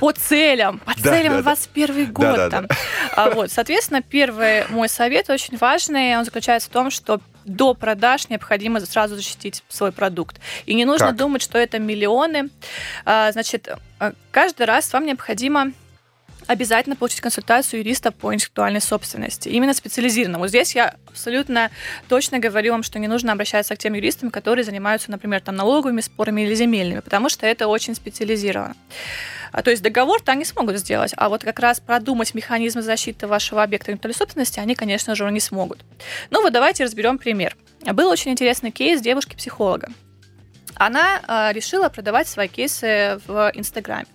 по целям, по да, целям да, 21 да. год. Да, там. Да. А, вот, соответственно, первый мой совет очень важный, он заключается в том, что до продаж необходимо сразу защитить свой продукт. И не нужно как? думать, что это миллионы. А, значит, а, каждый раз вам необходимо обязательно получить консультацию юриста по интеллектуальной собственности, именно специализированному. Здесь я абсолютно точно говорю вам, что не нужно обращаться к тем юристам, которые занимаются, например, там, налоговыми спорами или земельными, потому что это очень специализировано. А, то есть договор-то они смогут сделать, а вот как раз продумать механизмы защиты вашего объекта интеллектуальной собственности они, конечно же, не смогут. Ну вот давайте разберем пример. Был очень интересный кейс девушки-психолога. Она э, решила продавать свои кейсы в Инстаграме.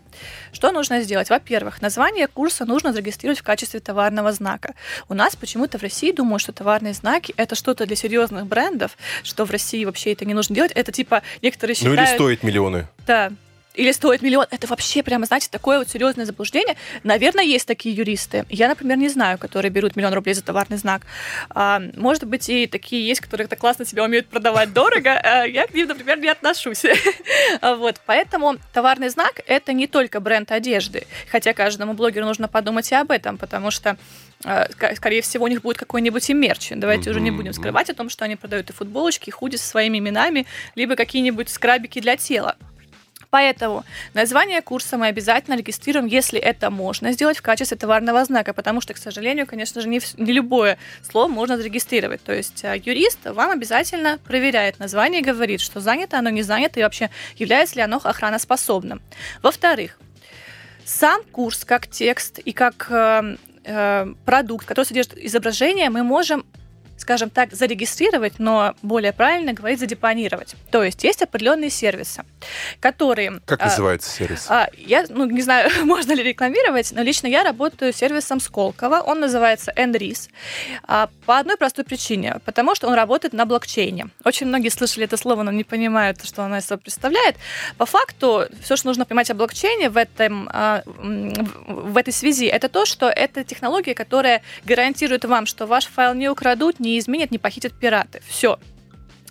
Что нужно сделать? Во-первых, название курса нужно зарегистрировать в качестве товарного знака. У нас почему-то в России думают, что товарные знаки это что-то для серьезных брендов, что в России вообще это не нужно делать. Это типа некоторые считают... Ну или стоит миллионы. Да, или стоит миллион. Это вообще прямо, знаете, такое вот серьезное заблуждение. Наверное, есть такие юристы. Я, например, не знаю, которые берут миллион рублей за товарный знак. А, может быть, и такие есть, которые так классно себя умеют продавать дорого. А я к ним, например, не отношусь. вот, поэтому товарный знак — это не только бренд одежды. Хотя каждому блогеру нужно подумать и об этом, потому что а, скорее всего, у них будет какой-нибудь и мерч. Давайте уже не будем скрывать о том, что они продают и футболочки, и худи со своими именами, либо какие-нибудь скрабики для тела. Поэтому название курса мы обязательно регистрируем, если это можно сделать в качестве товарного знака, потому что, к сожалению, конечно же, не, не любое слово можно зарегистрировать. То есть э, юрист вам обязательно проверяет название и говорит, что занято оно, не занято, и вообще является ли оно охраноспособным. Во-вторых, сам курс как текст и как э, э, продукт, который содержит изображение, мы можем скажем так, зарегистрировать, но более правильно говорить задепонировать. То есть есть определенные сервисы, которые... Как а, называется сервис? А, я ну, не знаю, можно ли рекламировать, но лично я работаю с сервисом Сколково. Он называется Enris. А, по одной простой причине. Потому что он работает на блокчейне. Очень многие слышали это слово, но не понимают, что оно из себя представляет. По факту, все, что нужно понимать о блокчейне в, этом, а, в этой связи, это то, что это технология, которая гарантирует вам, что ваш файл не украдут, не изменят, не похитят пираты. Все.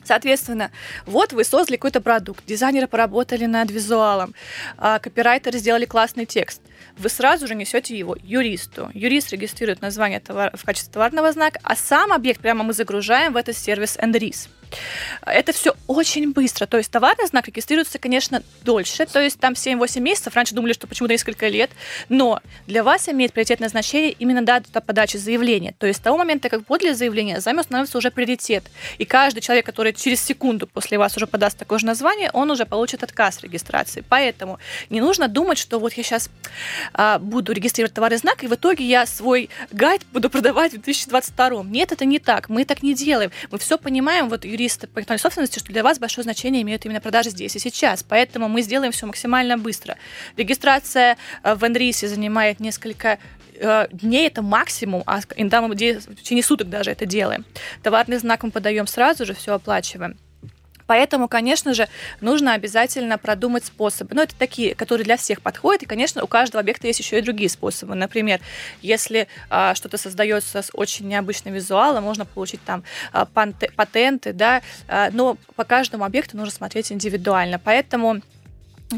Соответственно, вот вы создали какой-то продукт, дизайнеры поработали над визуалом, а, копирайтеры сделали классный текст. Вы сразу же несете его юристу. Юрист регистрирует название товара в качестве товарного знака, а сам объект прямо мы загружаем в этот сервис EndRis. Это все очень быстро. То есть товарный знак регистрируется, конечно, дольше. То есть там 7-8 месяцев. Раньше думали, что почему-то несколько лет. Но для вас имеет приоритетное значение именно дата подачи заявления. То есть с того момента, как подле заявления, за вами становится уже приоритет. И каждый человек, который через секунду после вас уже подаст такое же название, он уже получит отказ регистрации. Поэтому не нужно думать, что вот я сейчас а, буду регистрировать товарный знак, и в итоге я свой гайд буду продавать в 2022. Нет, это не так. Мы так не делаем. Мы все понимаем, вот юрист юристы по интеллектуальной собственности, что для вас большое значение имеют именно продажи здесь и сейчас. Поэтому мы сделаем все максимально быстро. Регистрация э, в Энрисе занимает несколько э, дней это максимум, а иногда мы в течение суток даже это делаем. Товарный знак мы подаем сразу же, все оплачиваем. Поэтому, конечно же, нужно обязательно продумать способы. Ну, это такие, которые для всех подходят. И, конечно, у каждого объекта есть еще и другие способы. Например, если а, что-то создается с очень необычным визуалом, можно получить там а, патенты, да, а, но по каждому объекту нужно смотреть индивидуально. Поэтому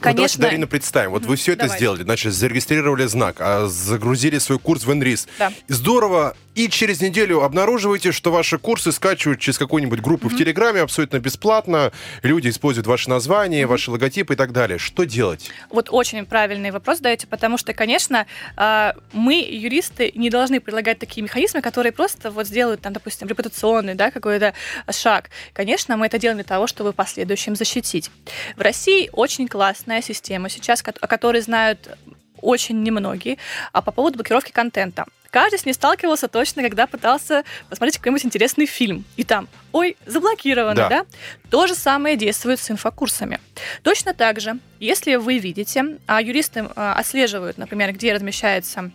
Конечно. Вот давайте, Дарина, представим. Вот вы все это Давайте. сделали, значит, зарегистрировали знак, а загрузили свой курс в Энрис. Да. Здорово. И через неделю обнаруживаете, что ваши курсы скачивают через какую-нибудь группу mm-hmm. в Телеграме абсолютно бесплатно. Люди используют ваши названия, mm-hmm. ваши логотипы и так далее. Что делать? Вот очень правильный вопрос даете, потому что, конечно, а, мы, юристы, не должны предлагать такие механизмы, которые просто вот сделают, там, допустим, репутационный да, какой-то шаг. Конечно, мы это делаем для того, чтобы в последующем защитить. В России очень классно государственная система сейчас, о которой знают очень немногие, а по поводу блокировки контента. Каждый с ней сталкивался точно, когда пытался посмотреть какой-нибудь интересный фильм. И там, ой, заблокировано, да. да? То же самое действует с инфокурсами. Точно так же, если вы видите, а юристы а, отслеживают, например, где размещается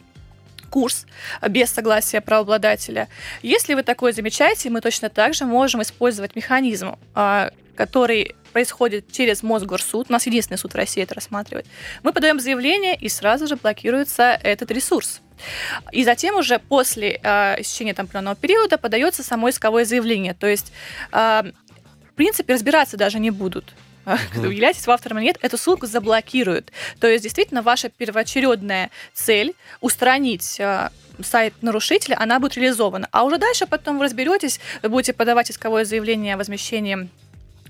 курс без согласия правообладателя. Если вы такое замечаете, мы точно так же можем использовать механизм, а, который происходит через Мосгорсуд, у нас единственный суд в России это рассматривает, мы подаем заявление, и сразу же блокируется этот ресурс. И затем уже после э, истечения там определенного периода подается само исковое заявление. То есть, э, в принципе, разбираться даже не будут вы являетесь автором или нет, эту ссылку заблокируют. То есть, действительно, ваша первоочередная цель устранить э, сайт нарушителя, она будет реализована. А уже дальше потом вы разберетесь, вы будете подавать исковое заявление о возмещении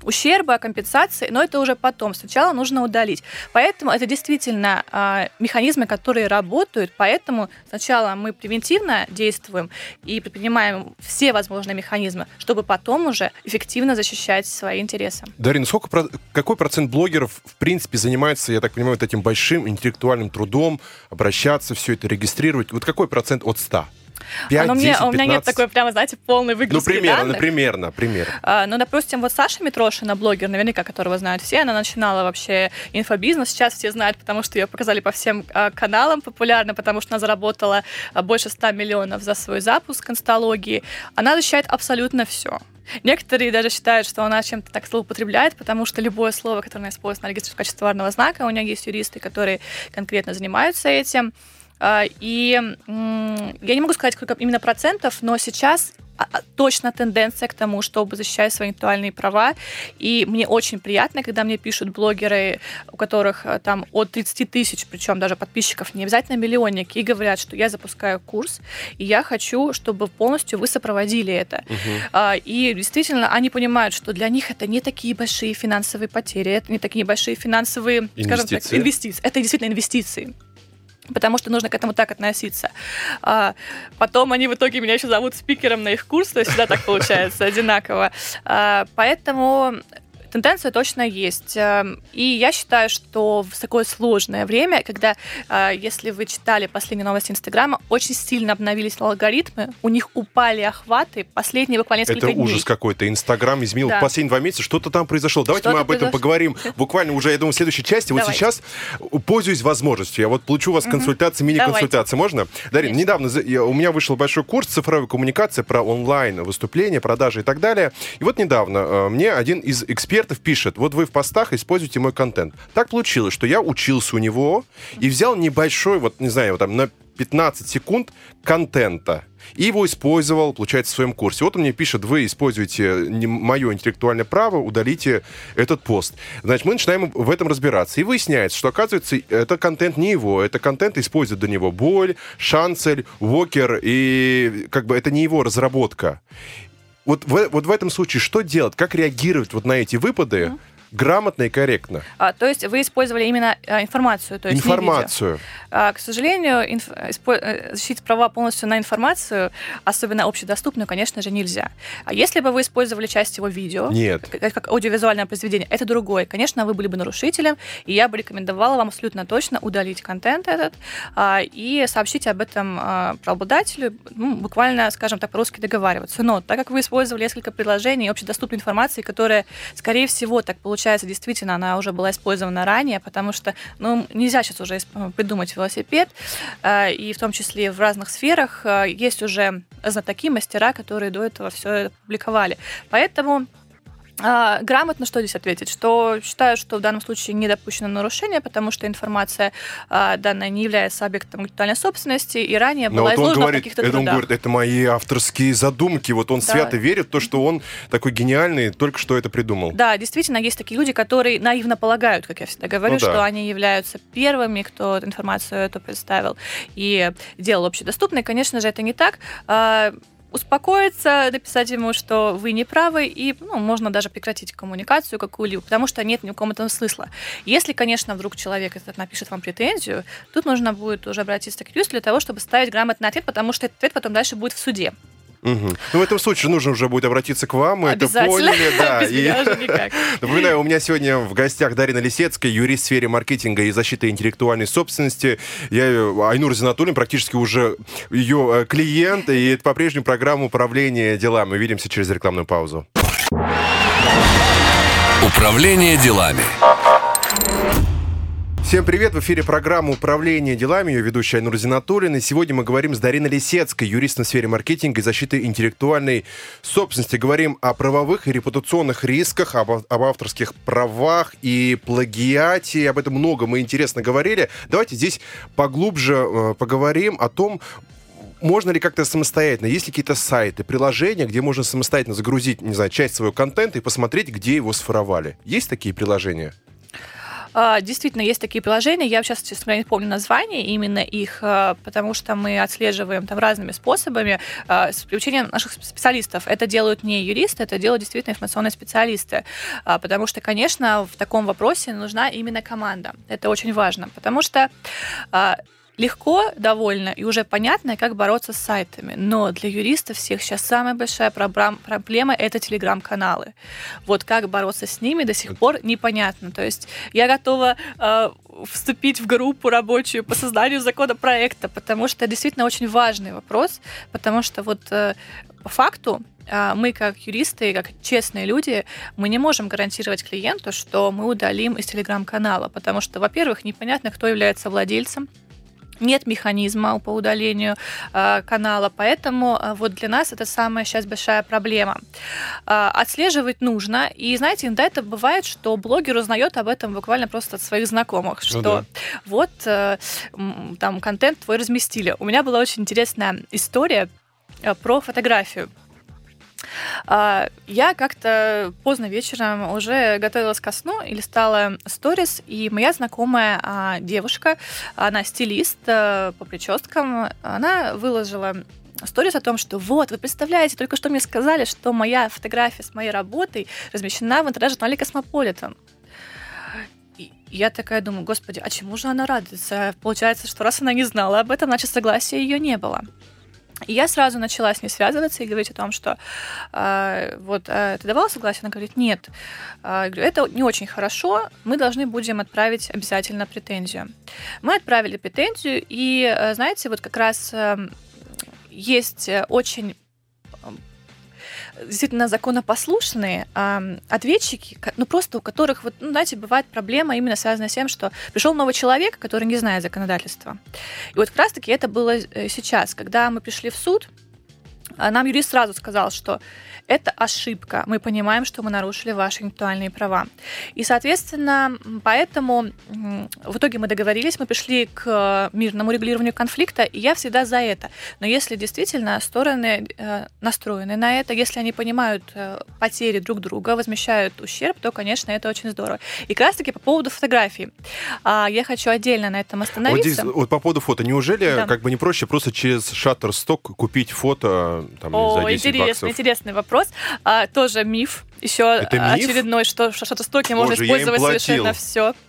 ущерба, компенсации, но это уже потом. Сначала нужно удалить. Поэтому это действительно э, механизмы, которые работают. Поэтому сначала мы превентивно действуем и предпринимаем все возможные механизмы, чтобы потом уже эффективно защищать свои интересы. Дарина, сколько, какой процент блогеров в принципе занимается, я так понимаю, вот этим большим интеллектуальным трудом, обращаться, все это регистрировать? Вот какой процент от 100? 5, Но 10, у меня нет такой, прямо, знаете, полной выгрузки Ну, примерно, данных. примерно, примерно. А, ну, допустим, вот Саша Митрошина, блогер, наверняка, которого знают все, она начинала вообще инфобизнес, сейчас все знают, потому что ее показали по всем а, каналам популярно, потому что она заработала а, больше 100 миллионов за свой запуск констологии. Она защищает абсолютно все. Некоторые даже считают, что она чем-то так злоупотребляет, потому что любое слово, которое она использует, она регистрирует в качестве товарного знака. У нее есть юристы, которые конкретно занимаются этим. А, и я не могу сказать, сколько именно процентов, но сейчас а, а, точно тенденция к тому, чтобы защищать свои интеллектуальные права. И мне очень приятно, когда мне пишут блогеры, у которых э, там от 30 тысяч, причем даже подписчиков, не обязательно миллионники, и говорят, что я запускаю курс, и я хочу, чтобы полностью вы сопроводили это. Угу. И действительно, они понимают, что для них это не такие большие финансовые потери, это не такие большие финансовые, инвестиции. скажем так, инвестиции. Это действительно инвестиции потому что нужно к этому так относиться. А, потом они в итоге меня еще зовут спикером на их курс, то есть всегда так получается одинаково. А, поэтому тенденция точно есть. Эм, и я считаю, что в такое сложное время, когда, э, если вы читали последние новости Инстаграма, очень сильно обновились алгоритмы, у них упали охваты последние буквально несколько Это дней. ужас какой-то. Инстаграм изменил да. последние два месяца, что-то там произошло. Давайте мы об этом поговорим буквально уже, я думаю, в следующей части. Вот сейчас пользуюсь возможностью. Я вот получу у вас консультации, мини-консультации. Можно? Дарин, недавно у меня вышел большой курс цифровой коммуникации про онлайн выступления, продажи и так далее. И вот недавно э, мне один из экспертов экспертов пишет, вот вы в постах используете мой контент. Так получилось, что я учился у него и взял небольшой, вот не знаю, там на 15 секунд контента и его использовал, получается, в своем курсе. Вот он мне пишет, вы используете мое интеллектуальное право, удалите этот пост. Значит, мы начинаем в этом разбираться. И выясняется, что, оказывается, это контент не его, это контент использует до него Боль, Шанцель, Уокер, и как бы это не его разработка вот в, вот в этом случае что делать? Как реагировать вот на эти выпады? Mm-hmm грамотно и корректно. А, то есть вы использовали именно а, информацию, то есть информацию. А, к сожалению, инф... испо... Э, защитить права полностью на информацию, особенно общедоступную, конечно же, нельзя. А если бы вы использовали часть его видео, Нет. Как, как аудиовизуальное произведение, это другое. Конечно, вы были бы нарушителем, и я бы рекомендовала вам абсолютно точно удалить контент этот а, и сообщить об этом а, правообладателю, ну, буквально, скажем так, по-русски договариваться. Но так как вы использовали несколько приложений общедоступной информации, которая, скорее всего, так получается, получается, действительно, она уже была использована ранее, потому что, ну, нельзя сейчас уже придумать велосипед, э, и в том числе в разных сферах э, есть уже знатоки, мастера, которые до этого все публиковали. Поэтому грамотно что здесь ответить? Что считаю, что в данном случае не допущено нарушение, потому что информация а, данная не является объектом интеллектуальной собственности, и ранее Но была вот изложена говорит, в каких-то это трудах. Он говорит, это мои авторские задумки. Вот он да. свято верит в то, что он такой гениальный, только что это придумал. Да, действительно, есть такие люди, которые наивно полагают, как я всегда говорю, ну, да. что они являются первыми, кто информацию эту представил и делал общедоступной. Конечно же, это не так а, успокоиться, написать ему, что вы не правы, и ну, можно даже прекратить коммуникацию какую-либо, потому что нет ни у кого этого смысла. Если, конечно, вдруг человек этот напишет вам претензию, тут нужно будет уже обратиться к юристу для того, чтобы ставить грамотный ответ, потому что этот ответ потом дальше будет в суде. Угу. Ну, в этом случае нужно уже будет обратиться к вам, мы это поняли. Да. Без и... уже никак. Напоминаю, у меня сегодня в гостях Дарина Лисецкая, юрист в сфере маркетинга и защиты интеллектуальной собственности. Я Айнур Зинатуллин, практически уже ее э, клиент, и это по-прежнему программа управления делами. Увидимся через рекламную паузу. Управление делами. Всем привет! В эфире программа «Управление делами», ее ведущая Айнур Зинатуллин. И сегодня мы говорим с Дариной Лисецкой, юристом в сфере маркетинга и защиты интеллектуальной собственности. Говорим о правовых и репутационных рисках, об, об авторских правах и плагиате. Об этом много мы интересно говорили. Давайте здесь поглубже э, поговорим о том, можно ли как-то самостоятельно, есть ли какие-то сайты, приложения, где можно самостоятельно загрузить, не знаю, часть своего контента и посмотреть, где его сфоровали? Есть такие приложения? А, действительно, есть такие приложения. Я сейчас, честно говоря, не помню название именно их, а, потому что мы отслеживаем там разными способами а, с привлечением наших специалистов. Это делают не юристы, это делают действительно информационные специалисты. Потому что, конечно, в таком вопросе нужна именно команда. Это очень важно, потому что легко довольно и уже понятно, как бороться с сайтами. Но для юристов всех сейчас самая большая проблема — это телеграм-каналы. Вот как бороться с ними до сих пор непонятно. То есть я готова э, вступить в группу рабочую по созданию законопроекта, потому что это действительно очень важный вопрос, потому что вот э, по факту э, мы как юристы, как честные люди, мы не можем гарантировать клиенту, что мы удалим из телеграм-канала, потому что, во-первых, непонятно, кто является владельцем, нет механизма по удалению э, канала, поэтому э, вот для нас это самая сейчас большая проблема. Э, отслеживать нужно, и знаете, иногда это бывает, что блогер узнает об этом буквально просто от своих знакомых, что ну, да. вот там контент твой разместили. У меня была очень интересная история про фотографию. А, я как-то поздно вечером уже готовилась ко сну и листала сторис, и моя знакомая а, девушка, она стилист э, по прическам, она выложила сторис о том, что вот, вы представляете, только что мне сказали, что моя фотография с моей работой размещена в интернет-журнале «Cosmopolitan». я такая думаю, господи, а чему же она радуется? Получается, что раз она не знала об этом, значит, согласия ее не было. И я сразу начала с ней связываться и говорить о том, что э, вот э, ты давала согласие? Она говорит, нет. Э, я говорю, это не очень хорошо, мы должны будем отправить обязательно претензию. Мы отправили претензию, и, э, знаете, вот как раз э, есть очень действительно законопослушные э, ответчики, ну просто у которых, вот, ну, знаете, бывает проблема именно связанная с тем, что пришел новый человек, который не знает законодательства. И вот как раз-таки это было э, сейчас, когда мы пришли в суд, а нам юрист сразу сказал, что это ошибка. Мы понимаем, что мы нарушили ваши интеллектуальные права. И, соответственно, поэтому в итоге мы договорились, мы пришли к мирному регулированию конфликта, и я всегда за это. Но если действительно стороны э, настроены на это, если они понимают э, потери друг друга, возмещают ущерб, то, конечно, это очень здорово. И как раз-таки по поводу фотографий. А, я хочу отдельно на этом остановиться. Вот здесь, вот по поводу фото, неужели да. как бы не проще просто через Shutterstock купить фото там, О, за 10 интересный, баксов? интересный вопрос. А, тоже миф. Еще Это миф? очередной, что в Shutterstock можно Боже, использовать совершенно все.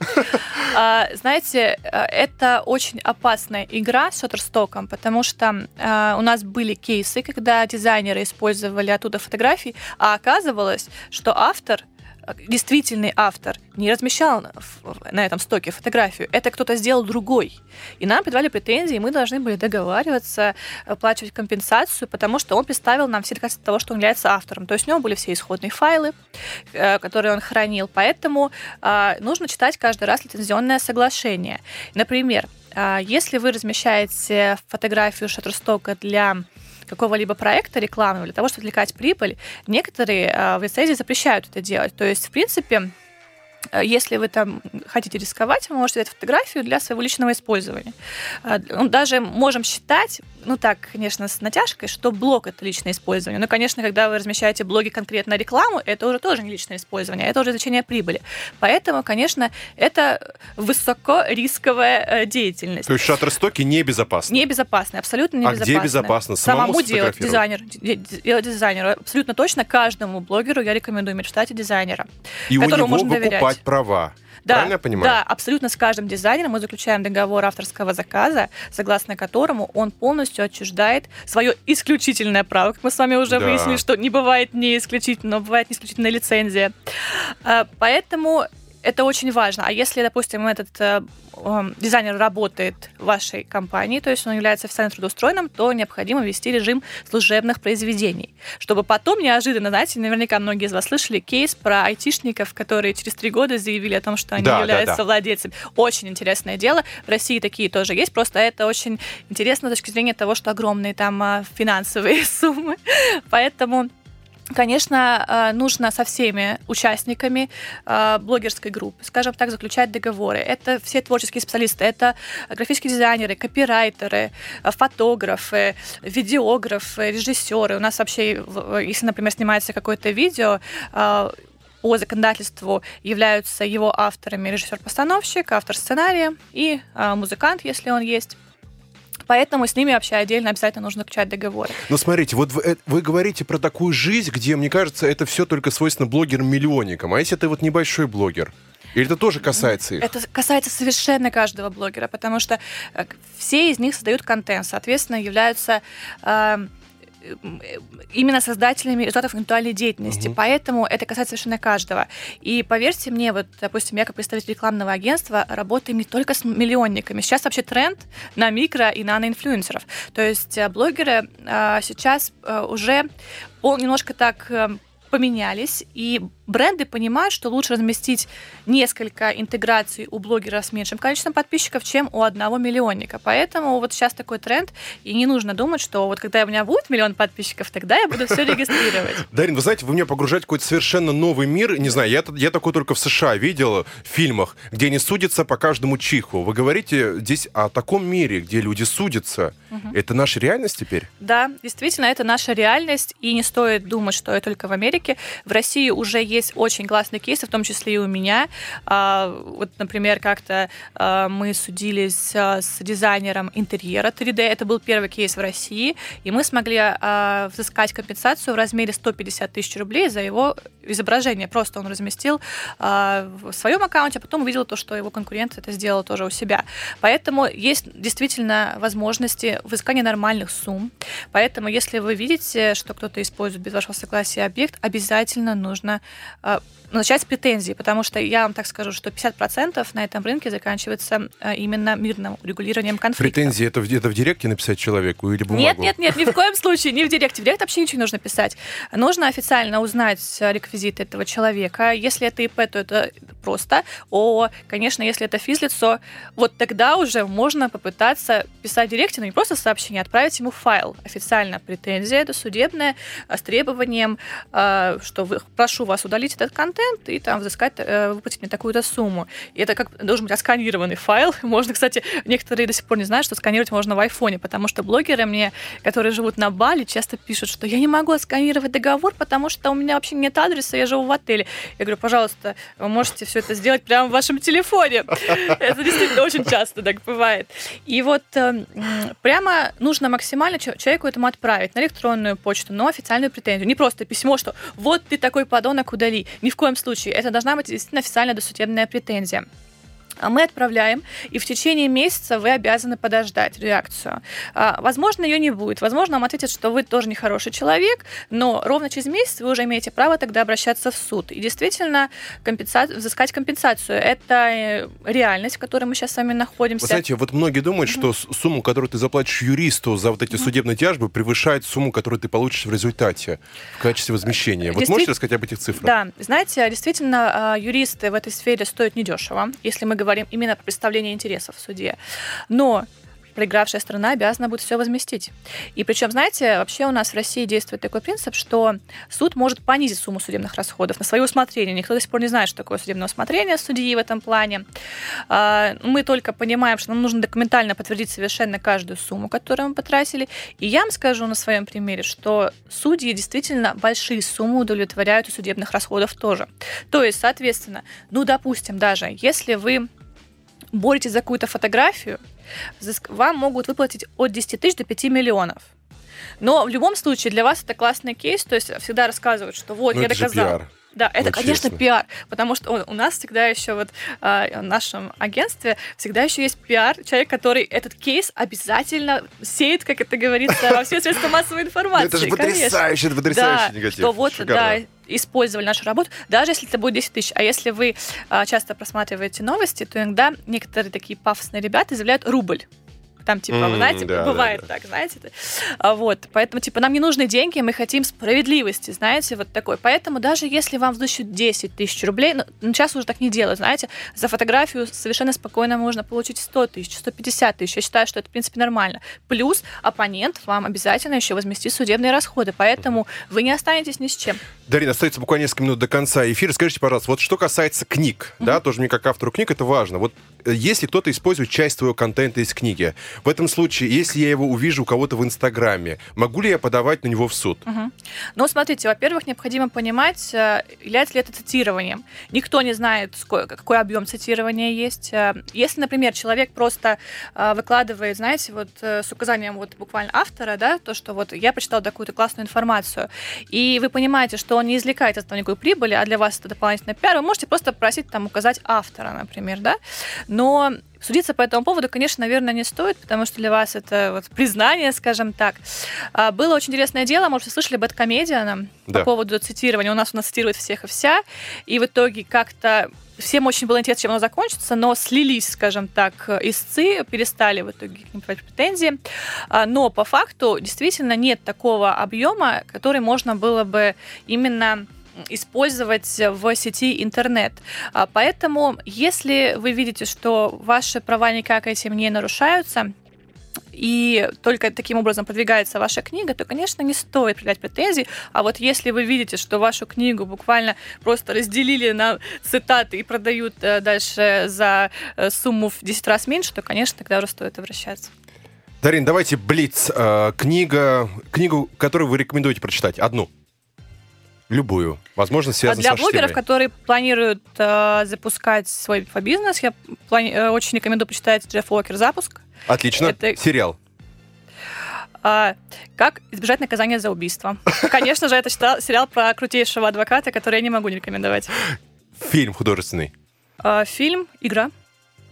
А, знаете, а, это очень опасная игра с Shutterstock, потому что а, у нас были кейсы, когда дизайнеры использовали оттуда фотографии, а оказывалось, что автор действительный автор не размещал на этом стоке фотографию, это кто-то сделал другой. И нам придавали претензии, и мы должны были договариваться, оплачивать компенсацию, потому что он представил нам все доказательства того, что он является автором. То есть у него были все исходные файлы, э, которые он хранил. Поэтому а, нужно читать каждый раз лицензионное соглашение. Например, а, если вы размещаете фотографию Shutterstock для какого-либо проекта рекламного для того, чтобы извлекать прибыль, некоторые э, в лицензии запрещают это делать. То есть, в принципе, если вы там хотите рисковать, вы можете взять фотографию для своего личного использования. Э, ну, даже можем считать, ну так, конечно, с натяжкой, что блог это личное использование. Но, конечно, когда вы размещаете блоги конкретно рекламу, это уже тоже не личное использование, это уже извлечение прибыли. Поэтому, конечно, это высокорисковая э, деятельность. То есть шаттерстоки небезопасны? Небезопасны, абсолютно небезопасны. А где безопасно? Самому, Самому делать дизайнер, делать дизайнеру. Абсолютно точно каждому блогеру я рекомендую штате дизайнера, И которому можно доверять покупать права. Да, Правильно я понимаю? Да, абсолютно с каждым дизайнером мы заключаем договор авторского заказа, согласно которому он полностью отчуждает свое исключительное право, как мы с вами уже да. выяснили, что не бывает не исключительно, бывает не исключительная лицензия. А, поэтому это очень важно. А если, допустим, этот э, э, дизайнер работает в вашей компании, то есть он является официально трудоустроенным, то необходимо ввести режим служебных произведений, чтобы потом неожиданно, знаете, наверняка многие из вас слышали кейс про айтишников, которые через три года заявили о том, что они да, являются да, да. владельцами. Очень интересное дело. В России такие тоже есть, просто это очень интересно с точки зрения того, что огромные там а, финансовые суммы. Поэтому Конечно, э, нужно со всеми участниками э, блогерской группы, скажем так, заключать договоры. Это все творческие специалисты, это графические дизайнеры, копирайтеры, э, фотографы, видеографы, режиссеры. У нас вообще, если, например, снимается какое-то видео, по законодательству являются его авторами режиссер-постановщик, автор сценария и музыкант, если он есть. Поэтому с ними вообще отдельно обязательно нужно заключать договоры. Но смотрите, вот вы, э, вы говорите про такую жизнь, где, мне кажется, это все только свойственно блогерам-миллионникам. А если ты вот небольшой блогер? Или это тоже касается их? Это касается совершенно каждого блогера, потому что э, все из них создают контент, соответственно, являются э, именно создателями результатов интеллектуальной деятельности. Угу. Поэтому это касается совершенно каждого. И поверьте мне, вот, допустим, я как представитель рекламного агентства работаю не только с миллионниками. Сейчас вообще тренд на микро и наноинфлюенсеров. То есть э, блогеры а, сейчас а, уже немножко так поменялись, и бренды понимают, что лучше разместить несколько интеграций у блогера с меньшим количеством подписчиков, чем у одного миллионника. Поэтому вот сейчас такой тренд, и не нужно думать, что вот когда у меня будет миллион подписчиков, тогда я буду все регистрировать. Дарин, вы знаете, вы меня погружаете в какой-то совершенно новый мир. Не знаю, я, я такой только в США видел в фильмах, где они судятся по каждому чиху. Вы говорите здесь о таком мире, где люди судятся. Угу. Это наша реальность теперь? Да, действительно, это наша реальность, и не стоит думать, что это только в Америке. В России уже есть очень классные кейсы, в том числе и у меня. А, вот, например, как-то а, мы судились а, с дизайнером интерьера 3D. Это был первый кейс в России, и мы смогли взыскать компенсацию в размере 150 тысяч рублей за его изображение. Просто он разместил в своем аккаунте, а потом увидел то, что его конкурент это сделал тоже у себя. Поэтому есть действительно возможности взыскания нормальных сумм. Поэтому, если вы видите, что кто-то использует без вашего согласия объект, обязательно нужно э, начать с претензий, потому что я вам так скажу, что 50% на этом рынке заканчивается э, именно мирным регулированием конфликта. Претензии это, это в директе написать человеку или бумагу? Нет, нет, нет, ни в коем случае, не в директе. В директ вообще ничего не нужно писать. Нужно официально узнать реквизиты этого человека. Если это ИП, то это просто. О, конечно, если это физлицо, вот тогда уже можно попытаться писать в директе, но не просто сообщение, а отправить ему файл. Официально претензия, это судебная, с требованием, э, что вы, прошу вас удалить этот контент, и там взыскать, э, выплатить мне такую-то сумму. И это как должен быть отсканированный файл. Можно, кстати, некоторые до сих пор не знают, что сканировать можно в айфоне, потому что блогеры мне, которые живут на Бали, часто пишут, что я не могу отсканировать договор, потому что у меня вообще нет адреса, я живу в отеле. Я говорю, пожалуйста, вы можете все это сделать прямо в вашем телефоне. Это действительно очень часто так бывает. И вот эм, прямо нужно максимально человеку этому отправить на электронную почту, но официальную претензию. Не просто письмо, что вот ты такой подонок, удали. Ни в коем случае. Это должна быть действительно официальная досудебная претензия. А мы отправляем, и в течение месяца вы обязаны подождать реакцию. А, возможно, ее не будет. Возможно, вам ответят, что вы тоже нехороший человек, но ровно через месяц вы уже имеете право тогда обращаться в суд. И действительно компенса... взыскать компенсацию. Это э, реальность, в которой мы сейчас с вами находимся. Вы знаете, вот многие думают, mm-hmm. что сумму, которую ты заплатишь юристу за вот эти mm-hmm. судебные тяжбы, превышает сумму, которую ты получишь в результате в качестве возмещения. Вот можете рассказать об этих цифрах? Да, знаете, действительно, а, юристы в этой сфере стоят недешево. Если мы говорим говорим именно про представление интересов в суде. Но проигравшая страна обязана будет все возместить. И причем, знаете, вообще у нас в России действует такой принцип, что суд может понизить сумму судебных расходов на свое усмотрение. Никто до сих пор не знает, что такое судебное усмотрение судьи в этом плане. А, мы только понимаем, что нам нужно документально подтвердить совершенно каждую сумму, которую мы потратили. И я вам скажу на своем примере, что судьи действительно большие суммы удовлетворяют у судебных расходов тоже. То есть, соответственно, ну, допустим, даже если вы боретесь за какую-то фотографию, вам могут выплатить от 10 тысяч до 5 миллионов. Но в любом случае для вас это классный кейс, то есть всегда рассказывают, что вот, Но я доказал. Пиар. Да, это, вот конечно, честно. пиар, потому что у нас всегда еще вот э, в нашем агентстве всегда еще есть пиар, человек, который этот кейс обязательно сеет, как это говорится, во все средства массовой информации. Это же потрясающе, это потрясающий негатив. Что вот, да, использовали нашу работу, даже если это будет 10 тысяч. А если вы а, часто просматриваете новости, то иногда некоторые такие пафосные ребята заявляют рубль. Там, типа, mm, знаете, да, бывает да, да. так, знаете. А, вот, поэтому, типа, нам не нужны деньги, мы хотим справедливости, знаете, вот такой. Поэтому даже если вам взыщут 10 тысяч рублей, ну, ну, сейчас уже так не делают, знаете, за фотографию совершенно спокойно можно получить 100 тысяч, 150 тысяч. Я считаю, что это, в принципе, нормально. Плюс оппонент вам обязательно еще возместит судебные расходы, поэтому вы не останетесь ни с чем. Дарина, остается буквально несколько минут до конца эфира. Скажите, пожалуйста, вот что касается книг, mm-hmm. да, тоже мне как автору книг это важно. Вот э, если кто-то использует часть твоего контента из книги, в этом случае, если я его увижу у кого-то в Инстаграме, могу ли я подавать на него в суд? Угу. Ну, смотрите, во-первых, необходимо понимать, э, является ли это цитированием. Никто не знает, какой объем цитирования есть. Э, если, например, человек просто э, выкладывает, знаете, вот с указанием вот буквально автора, да, то, что вот я прочитал такую-то классную информацию, и вы понимаете, что он не извлекает из этого никакой прибыли, а для вас это дополнительный пиар, вы можете просто просить там указать автора, например, да. Но Судиться по этому поводу, конечно, наверное, не стоит, потому что для вас это вот признание, скажем так. А, было очень интересное дело, может, вы слышали Бэткомедиана да. по поводу цитирования. У нас у нас цитирует всех и вся, и в итоге как-то всем очень было интересно, чем оно закончится, но слились, скажем так, истцы, перестали в итоге к ним претензии. А, но по факту действительно нет такого объема, который можно было бы именно использовать в сети интернет. А, поэтому, если вы видите, что ваши права никак этим не нарушаются, и только таким образом продвигается ваша книга, то, конечно, не стоит предъявлять претензий. А вот если вы видите, что вашу книгу буквально просто разделили на цитаты и продают э, дальше за э, сумму в 10 раз меньше, то, конечно, тогда уже стоит обращаться. Дарин, давайте Блиц. Э, книга, книгу, которую вы рекомендуете прочитать. Одну. Любую. Возможно, связанную а для блогеров, которые планируют э, запускать свой инфобизнес, я плани- э, очень рекомендую почитать Джефф Уокер «Запуск». Отлично. Это- Сериал. А, как избежать наказания за убийство. Конечно же, это сериал про крутейшего адвоката, который я не могу не рекомендовать. Фильм художественный. А, фильм «Игра».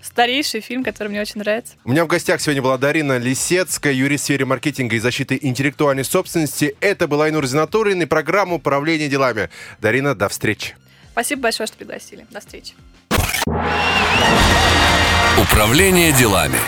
Старейший фильм, который мне очень нравится. У меня в гостях сегодня была Дарина Лисецкая, юрист в сфере маркетинга и защиты интеллектуальной собственности. Это была Айнур Зинатуллин и программа «Управление делами». Дарина, до встречи. Спасибо большое, что пригласили. До встречи. Управление делами.